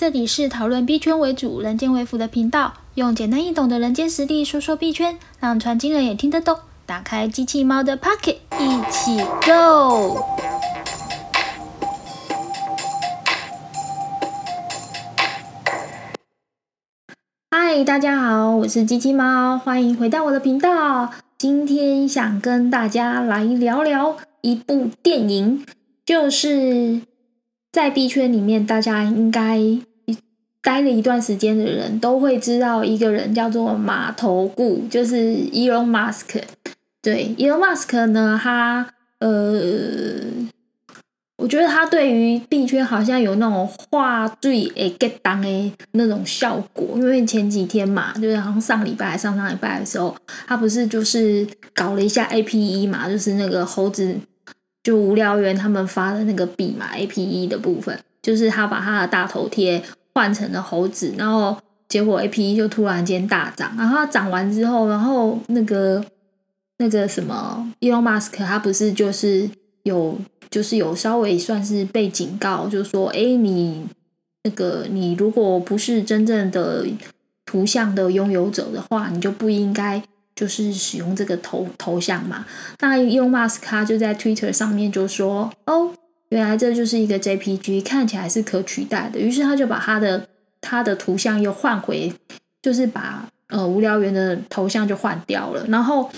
这里是讨论币圈为主、人间为辅的频道，用简单易懂的人间实力说说币圈，让传经人也听得懂。打开机器猫的 Pocket，一起 Go！嗨，大家好，我是机器猫，欢迎回到我的频道。今天想跟大家来聊聊一部电影，就是在币圈里面，大家应该。待了一段时间的人都会知道一个人叫做马头顾，就是 Elon Musk。对，Elon Musk 呢，他呃，我觉得他对于币圈好像有那种画最诶 get 当诶那种效果。因为前几天嘛，就是好像上礼拜、上上礼拜的时候，他不是就是搞了一下 APE 嘛，就是那个猴子就无聊猿他们发的那个币嘛，APE 的部分，就是他把他的大头贴。换成了猴子，然后结果 A P E 就突然间大涨，然后涨完之后，然后那个那个什么 Elon Musk 他不是就是有就是有稍微算是被警告，就是说哎你那个你如果不是真正的图像的拥有者的话，你就不应该就是使用这个头头像嘛。那 Elon Musk 他就在 Twitter 上面就说哦。原来这就是一个 JPG，看起来是可取代的。于是他就把他的他的图像又换回，就是把呃无聊猿的头像就换掉了。然后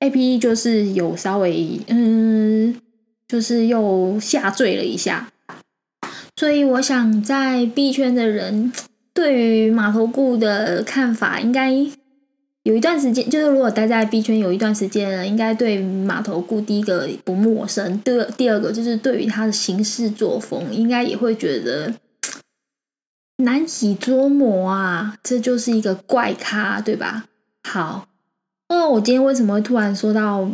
APE 就是有稍微嗯，就是又下坠了一下。所以我想在币圈的人对于马头顾的看法应该。有一段时间，就是如果待在 B 圈有一段时间了，应该对马头顾第一个不陌生。第二，第二个就是对于他的行事作风，应该也会觉得难以捉摸啊。这就是一个怪咖，对吧？好，那我今天为什么会突然说到？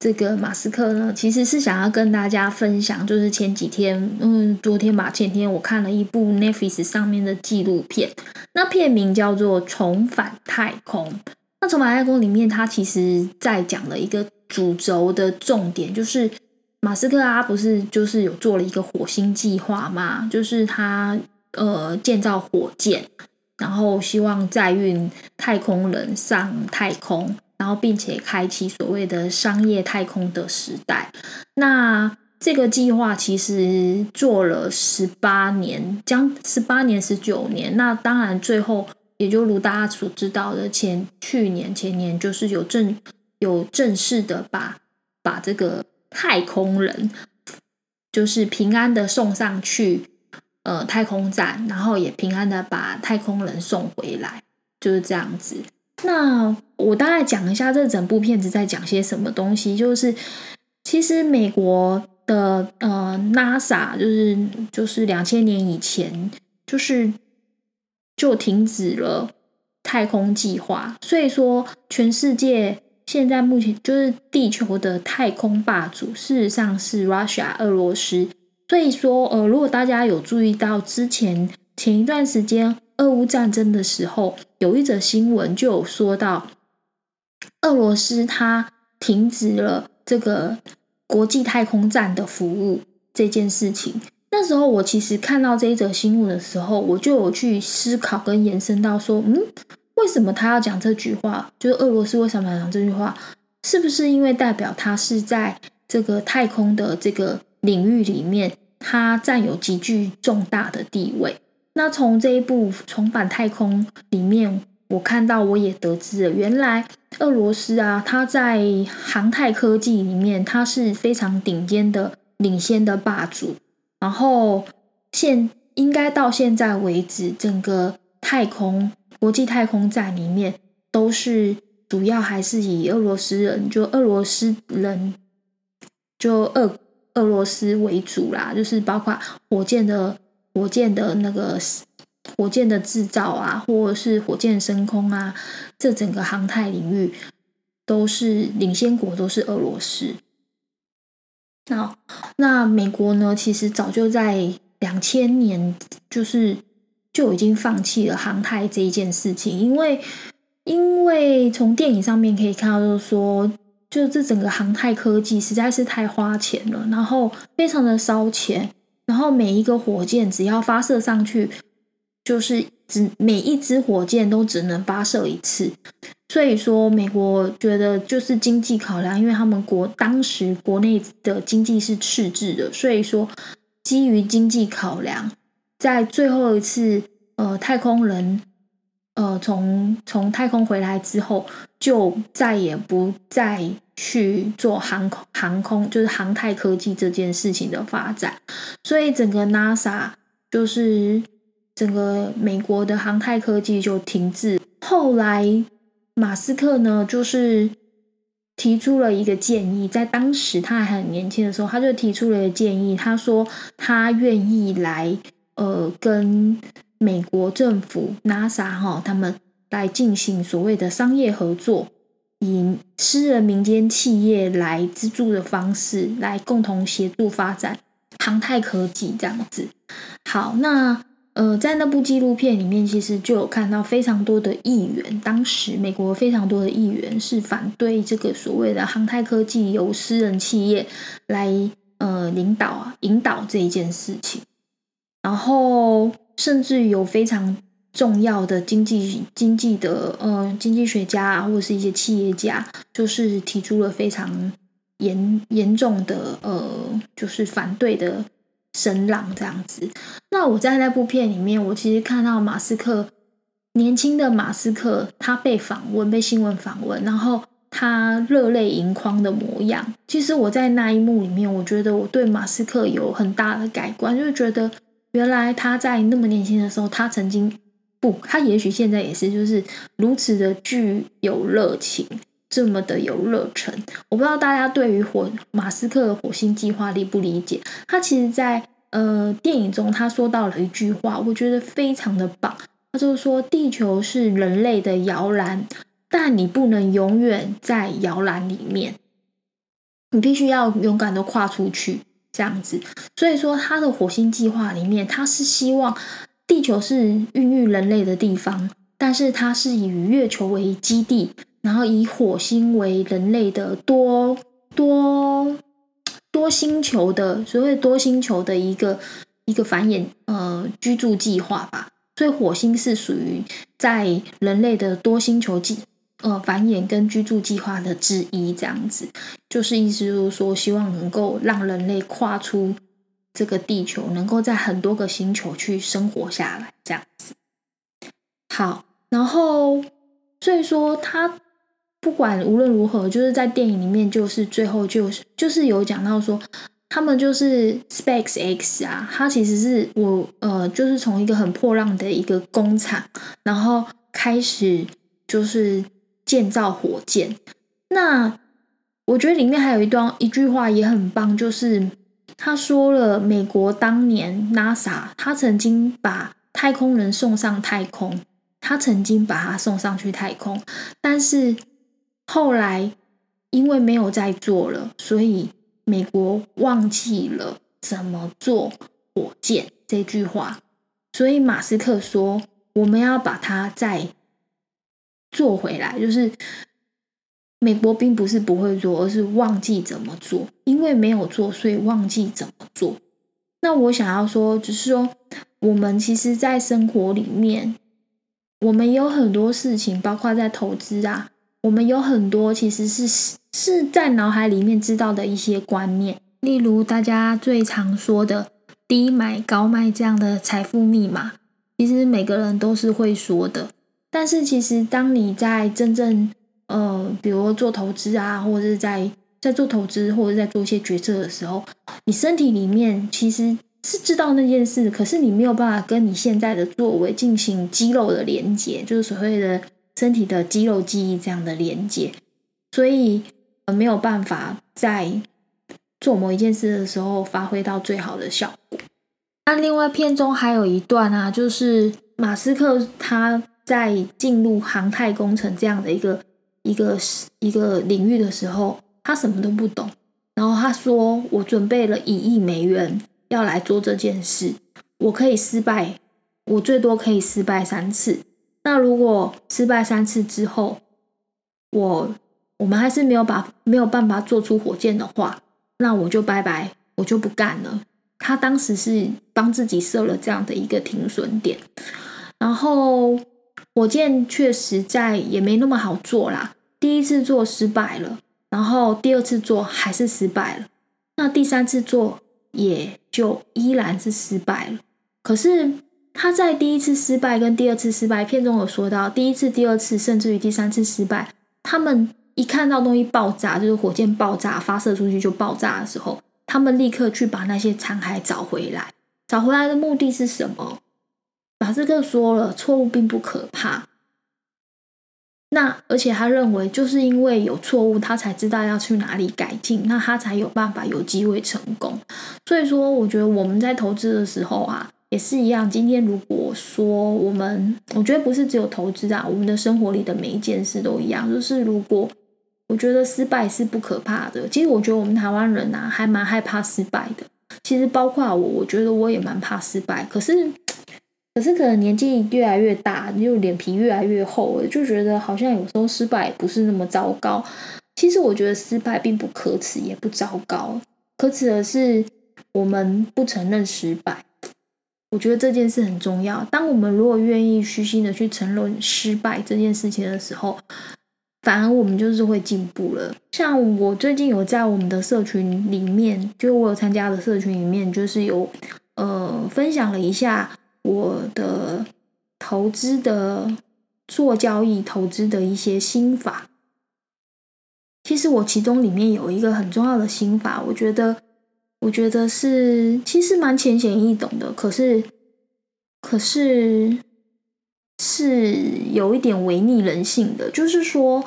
这个马斯克呢，其实是想要跟大家分享，就是前几天，嗯，昨天吧，前天我看了一部 Netflix 上面的纪录片，那片名叫做《重返太空》。那《重返太空》里面，它其实在讲了一个主轴的重点，就是马斯克啊，不是就是有做了一个火星计划嘛，就是他呃建造火箭，然后希望载运太空人上太空。然后，并且开启所谓的商业太空的时代。那这个计划其实做了十八年，将十八年、十九年。那当然，最后也就如大家所知道的，前去年、前年就是有正有正式的把把这个太空人，就是平安的送上去呃太空站，然后也平安的把太空人送回来，就是这样子。那我大概讲一下这整部片子在讲些什么东西。就是其实美国的呃 NASA 就是就是两千年以前就是就停止了太空计划，所以说全世界现在目前就是地球的太空霸主，事实上是 Russia 俄罗斯。所以说呃，如果大家有注意到之前前一段时间。俄乌战争的时候，有一则新闻就有说到，俄罗斯它停止了这个国际太空站的服务这件事情。那时候我其实看到这一则新闻的时候，我就有去思考跟延伸到说，嗯，为什么他要讲这句话？就是俄罗斯为什么要讲这句话？是不是因为代表他是在这个太空的这个领域里面，他占有极具重大的地位？那从这一部《重返太空》里面，我看到我也得知了，原来俄罗斯啊，它在航太科技里面，它是非常顶尖的、领先的霸主。然后现应该到现在为止，整个太空国际太空站里面，都是主要还是以俄罗斯人，就俄罗斯人，就俄俄罗斯为主啦，就是包括火箭的。火箭的那个火箭的制造啊，或者是火箭升空啊，这整个航太领域都是领先国，都是俄罗斯。那那美国呢？其实早就在两千年，就是就已经放弃了航太这一件事情，因为因为从电影上面可以看到，就是说，就这整个航太科技实在是太花钱了，然后非常的烧钱。然后每一个火箭只要发射上去，就是只每一支火箭都只能发射一次，所以说美国觉得就是经济考量，因为他们国当时国内的经济是赤字的，所以说基于经济考量，在最后一次呃太空人呃从从太空回来之后，就再也不再去做航空航空就是航太科技这件事情的发展，所以整个 NASA 就是。整个美国的航太科技就停滞。后来，马斯克呢，就是提出了一个建议，在当时他还很年轻的时候，他就提出了建议，他说他愿意来，呃，跟美国政府 NASA 哈他们来进行所谓的商业合作，以私人民间企业来资助的方式，来共同协助发展航太科技这样子。好，那。呃，在那部纪录片里面，其实就有看到非常多的议员，当时美国非常多的议员是反对这个所谓的航太科技由私人企业来呃领导啊引导这一件事情，然后甚至有非常重要的经济经济的呃经济学家啊，或者是一些企业家，就是提出了非常严严重的呃就是反对的。声浪这样子，那我在那部片里面，我其实看到马斯克年轻的马斯克，他被访问，被新闻访问，然后他热泪盈眶的模样。其实我在那一幕里面，我觉得我对马斯克有很大的改观，就是觉得原来他在那么年轻的时候，他曾经不，他也许现在也是，就是如此的具有热情。这么的有热忱，我不知道大家对于火马斯克的火星计划理不理解？他其实，在呃电影中，他说到了一句话，我觉得非常的棒。他就是说，地球是人类的摇篮，但你不能永远在摇篮里面，你必须要勇敢的跨出去，这样子。所以说，他的火星计划里面，他是希望地球是孕育人类的地方，但是它是以月球为基地。然后以火星为人类的多多多星球的所谓多星球的一个一个繁衍呃居住计划吧，所以火星是属于在人类的多星球计呃繁衍跟居住计划的之一，这样子就是意思就是说，希望能够让人类跨出这个地球，能够在很多个星球去生活下来，这样子。好，然后所以说他。不管无论如何，就是在电影里面，就是最后就是就是有讲到说，他们就是 Space X 啊，它其实是我呃，就是从一个很破烂的一个工厂，然后开始就是建造火箭。那我觉得里面还有一段一句话也很棒，就是他说了，美国当年 NASA 他曾经把太空人送上太空，他曾经把他送上去太空，但是。后来，因为没有再做了，所以美国忘记了怎么做火箭这句话。所以马斯克说：“我们要把它再做回来。”就是美国并不是不会做，而是忘记怎么做。因为没有做，所以忘记怎么做。那我想要说，只是说，我们其实，在生活里面，我们有很多事情，包括在投资啊。我们有很多其实是是在脑海里面知道的一些观念，例如大家最常说的低买高卖这样的财富密码，其实每个人都是会说的。但是其实当你在真正呃，比如做投资啊，或者是在在做投资或者在做一些决策的时候，你身体里面其实是知道那件事，可是你没有办法跟你现在的作为进行肌肉的连接，就是所谓的。身体的肌肉记忆这样的连接，所以呃没有办法在做某一件事的时候发挥到最好的效果。那另外片中还有一段啊，就是马斯克他在进入航太工程这样的一个一个一个领域的时候，他什么都不懂。然后他说：“我准备了一亿美元要来做这件事，我可以失败，我最多可以失败三次。”那如果失败三次之后，我我们还是没有把没有办法做出火箭的话，那我就拜拜，我就不干了。他当时是帮自己设了这样的一个停损点。然后火箭确实在也没那么好做啦，第一次做失败了，然后第二次做还是失败了，那第三次做也就依然是失败了。可是他在第一次失败跟第二次失败片中有说到，第一次、第二次甚至于第三次失败，他们一看到东西爆炸，就是火箭爆炸发射出去就爆炸的时候，他们立刻去把那些残骸找回来。找回来的目的是什么？马斯克说了，错误并不可怕。那而且他认为，就是因为有错误，他才知道要去哪里改进，那他才有办法有机会成功。所以说，我觉得我们在投资的时候啊，也是一样。今天如果说我们，我觉得不是只有投资啊，我们的生活里的每一件事都一样。就是如果我觉得失败是不可怕的，其实我觉得我们台湾人啊，还蛮害怕失败的。其实包括我，我觉得我也蛮怕失败。可是，可是可能年纪越来越大，就脸皮越来越厚了，就觉得好像有时候失败不是那么糟糕。其实我觉得失败并不可耻，也不糟糕。可耻的是我们不承认失败。我觉得这件事很重要。当我们如果愿意虚心的去承认失败这件事情的时候，反而我们就是会进步了。像我最近有在我们的社群里面，就我有参加的社群里面，就是有呃分享了一下我的投资的做交易投资的一些心法。其实我其中里面有一个很重要的心法，我觉得我觉得是其实蛮浅显易懂的，可是可是。是有一点违逆人性的，就是说，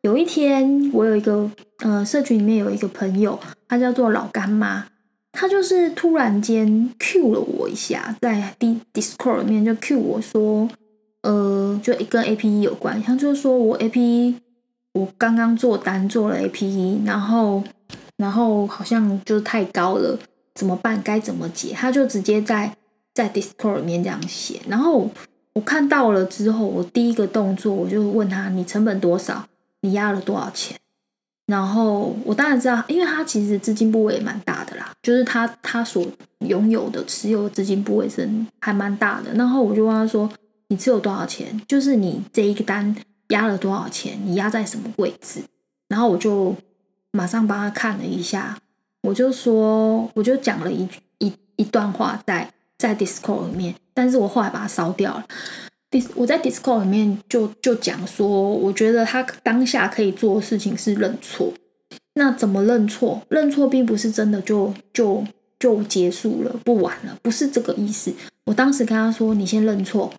有一天我有一个呃社群里面有一个朋友，他叫做老干妈，他就是突然间 Q 了我一下，在 D Discord 里面就 Q 我说，呃，就跟 A P E 有关，他就是说我 A P E 我刚刚做单做了 A P E，然后然后好像就太高了，怎么办？该怎么解？他就直接在在 Discord 里面这样写，然后。我看到了之后，我第一个动作我就问他：“你成本多少？你压了多少钱？”然后我当然知道，因为他其实资金部位也蛮大的啦，就是他他所拥有的持有资金部位是还蛮大的。然后我就问他说：“你持有多少钱？就是你这一个单压了多少钱？你压在什么位置？”然后我就马上帮他看了一下，我就说，我就讲了一一一段话在。在 Discord 里面，但是我后来把它烧掉了。Dis 我在 Discord 里面就就讲说，我觉得他当下可以做的事情是认错。那怎么认错？认错并不是真的就就就结束了，不玩了，不是这个意思。我当时跟他说，你先认错，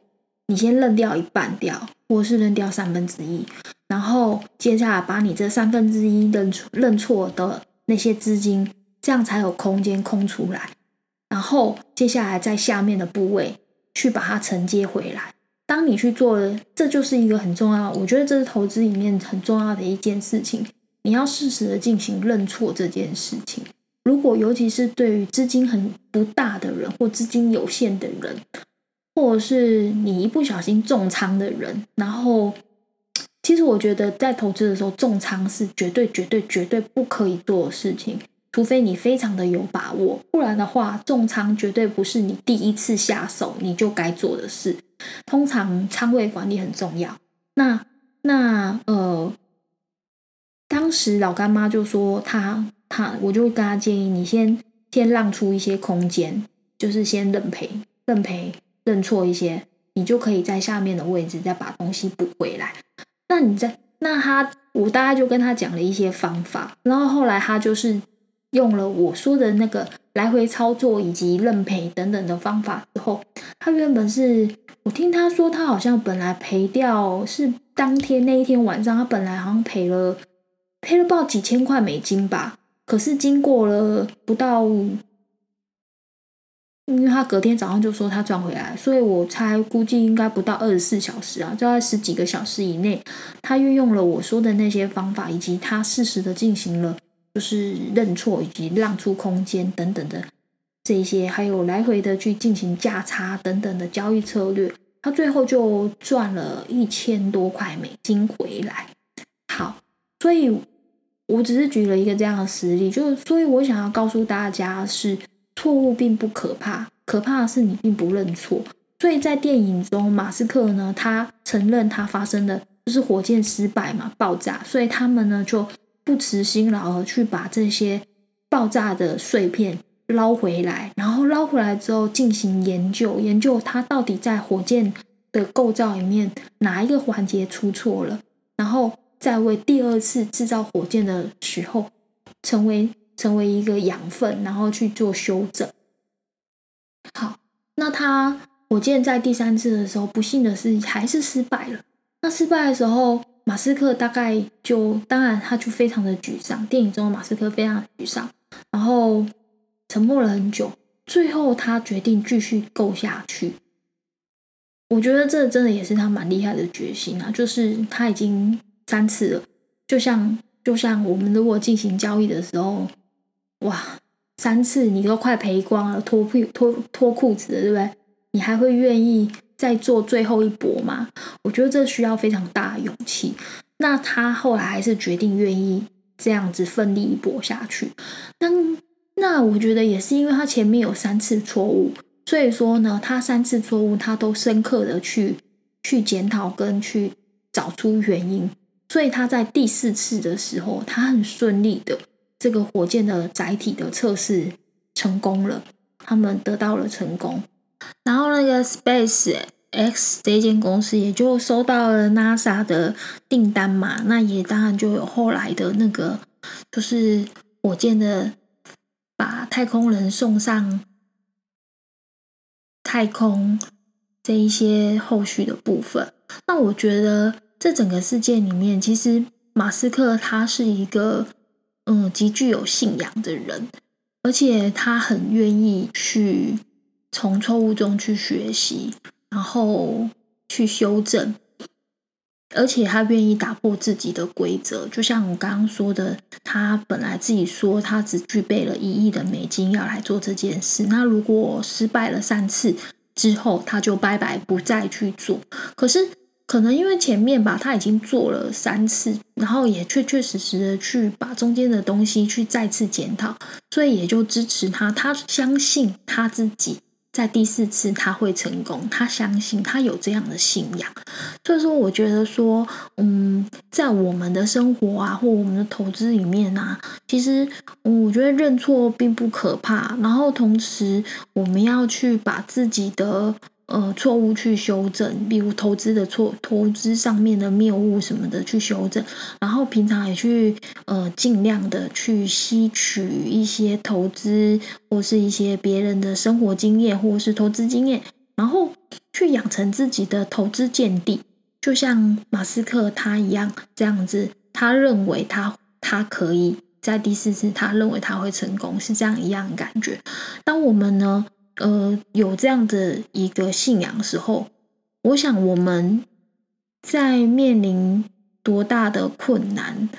你先认掉一半掉，或是认掉三分之一，然后接下来把你这三分之一认认错的那些资金，这样才有空间空出来。然后接下来在下面的部位去把它承接回来。当你去做了，这就是一个很重要，我觉得这是投资里面很重要的一件事情。你要适时的进行认错这件事情。如果尤其是对于资金很不大的人，或资金有限的人，或者是你一不小心重仓的人，然后其实我觉得在投资的时候重仓是绝对绝对绝对不可以做的事情。除非你非常的有把握，不然的话，重仓绝对不是你第一次下手你就该做的事。通常仓位管理很重要。那那呃，当时老干妈就说他他，我就跟他建议，你先先让出一些空间，就是先认赔、认赔、认错一些，你就可以在下面的位置再把东西补回来。那你在那他，我大概就跟他讲了一些方法，然后后来他就是。用了我说的那个来回操作以及认赔等等的方法之后，他原本是我听他说，他好像本来赔掉是当天那一天晚上，他本来好像赔了赔了不知道几千块美金吧。可是经过了不到，因为他隔天早上就说他赚回来，所以我猜估计应该不到二十四小时啊，就在十几个小时以内，他运用了我说的那些方法，以及他适时的进行了。就是认错以及让出空间等等的这些，还有来回的去进行价差等等的交易策略，他最后就赚了一千多块美金回来。好，所以我只是举了一个这样的实例，就是所以我想要告诉大家是错误并不可怕，可怕的是你并不认错。所以在电影中，马斯克呢，他承认他发生的就是火箭失败嘛，爆炸，所以他们呢就不辞辛劳去把这些爆炸的碎片捞回来，然后捞回来之后进行研究，研究它到底在火箭的构造里面哪一个环节出错了，然后再为第二次制造火箭的时候成为成为一个养分，然后去做修正。好，那他。火箭在第三次的时候，不幸的是还是失败了。那失败的时候，马斯克大概就当然他就非常的沮丧。电影中的马斯克非常的沮丧，然后沉默了很久。最后他决定继续够下去。我觉得这真的也是他蛮厉害的决心啊！就是他已经三次了，就像就像我们如果进行交易的时候，哇，三次你都快赔光了，脱裤脱脱裤子了，对不对？你还会愿意再做最后一搏吗？我觉得这需要非常大的勇气。那他后来还是决定愿意这样子奋力一搏下去。那那我觉得也是因为他前面有三次错误，所以说呢，他三次错误他都深刻的去去检讨跟去找出原因，所以他在第四次的时候，他很顺利的这个火箭的载体的测试成功了，他们得到了成功。然后那个 Space X 这间公司也就收到了 NASA 的订单嘛，那也当然就有后来的那个，就是火箭的把太空人送上太空这一些后续的部分。那我觉得这整个事件里面，其实马斯克他是一个嗯极具有信仰的人，而且他很愿意去。从错误中去学习，然后去修正，而且他愿意打破自己的规则。就像我刚刚说的，他本来自己说他只具备了一亿的美金要来做这件事。那如果失败了三次之后，他就拜拜，不再去做。可是可能因为前面吧，他已经做了三次，然后也确确实实的去把中间的东西去再次检讨，所以也就支持他。他相信他自己。在第四次他会成功，他相信他有这样的信仰，所以说我觉得说，嗯，在我们的生活啊，或我们的投资里面啊，其实我觉得认错并不可怕，然后同时我们要去把自己的。呃，错误去修正，比如投资的错，投资上面的谬误什么的去修正，然后平常也去呃尽量的去吸取一些投资或是一些别人的生活经验或是投资经验，然后去养成自己的投资见地，就像马斯克他一样这样子，他认为他他可以在第四次，他认为他会成功，是这样一样感觉。当我们呢？呃，有这样的一个信仰时候，我想我们在面临多大的困难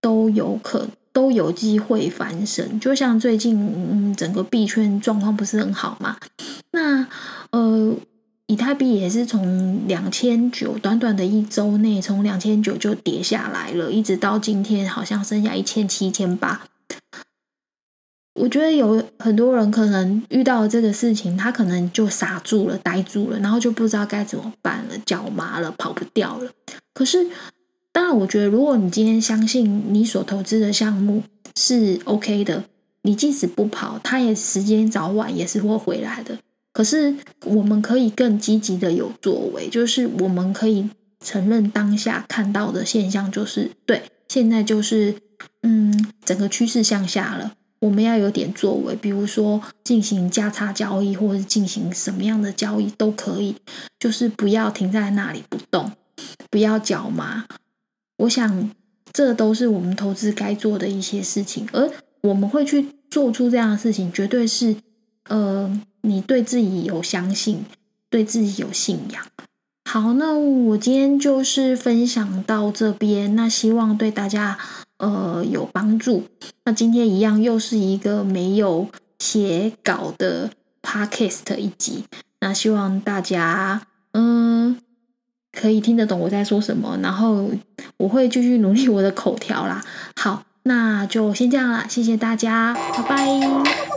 都有可都有机会翻身。就像最近，嗯，整个币圈状况不是很好嘛？那呃，以太币也是从两千九短短的一周内，从两千九就跌下来了，一直到今天好像剩下一千七、千八。我觉得有很多人可能遇到这个事情，他可能就傻住了、呆住了，然后就不知道该怎么办了，脚麻了，跑不掉了。可是，当然，我觉得如果你今天相信你所投资的项目是 OK 的，你即使不跑，它也时间早晚也是会回来的。可是，我们可以更积极的有作为，就是我们可以承认当下看到的现象，就是对，现在就是嗯，整个趋势向下了。我们要有点作为，比如说进行价差交易，或者是进行什么样的交易都可以，就是不要停在那里不动，不要脚麻。我想这都是我们投资该做的一些事情，而我们会去做出这样的事情，绝对是呃，你对自己有相信，对自己有信仰。好，那我今天就是分享到这边，那希望对大家。呃，有帮助。那今天一样，又是一个没有写稿的 podcast 一集。那希望大家嗯，可以听得懂我在说什么。然后我会继续努力我的口条啦。好，那就先这样啦，谢谢大家，拜拜。